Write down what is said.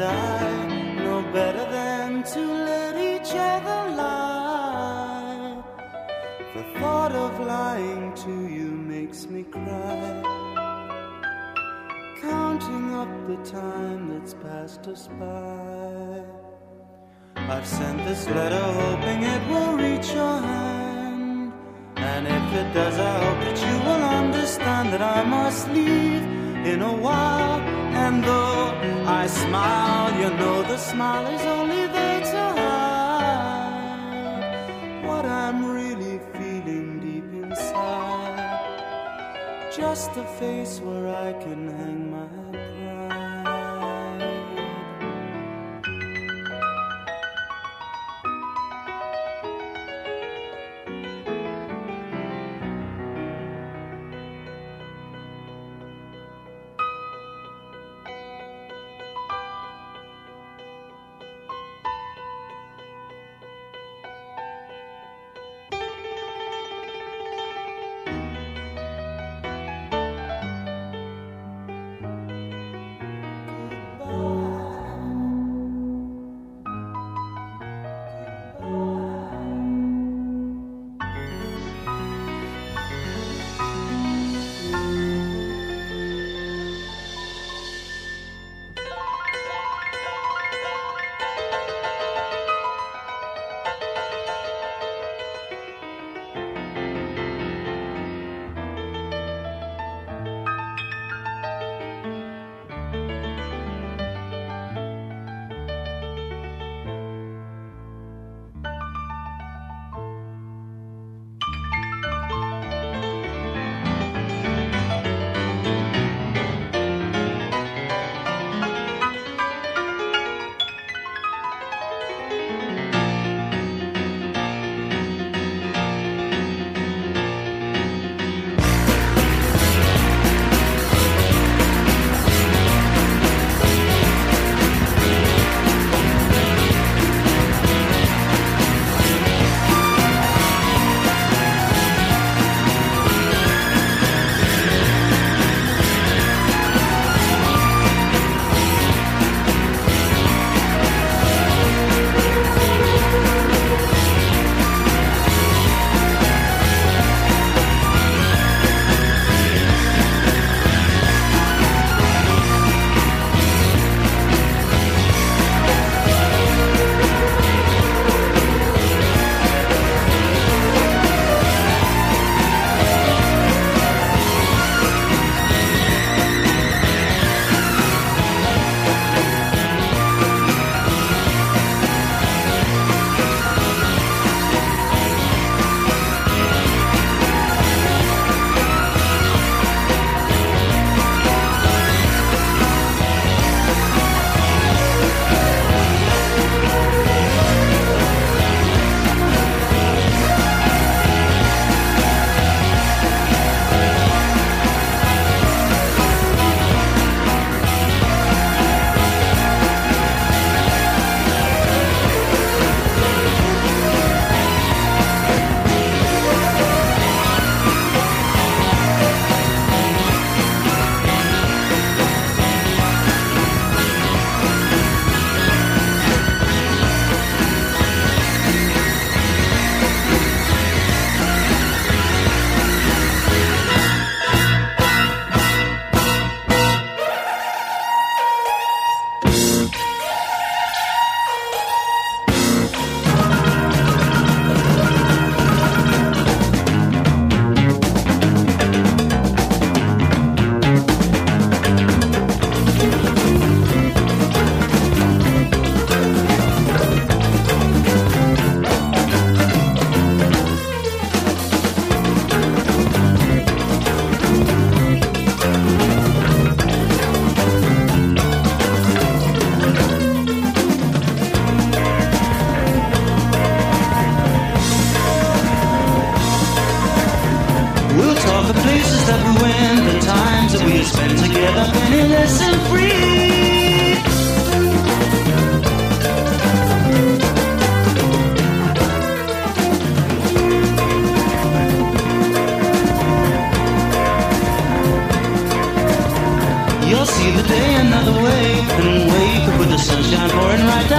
and I know better than to let each other lie. The thought of lying to you makes me cry. Counting up the time that's passed us by. I've sent this letter hoping it will reach your hand. And if it does, I hope that you will understand that I must leave in a while. And though I smile, you know the smile is only there to hide what I'm really feeling deep inside. Just a face where I can hang my places that we went, the times that we spent together, penniless and free. You'll see the day another way, and wake up with the sunshine pouring right down.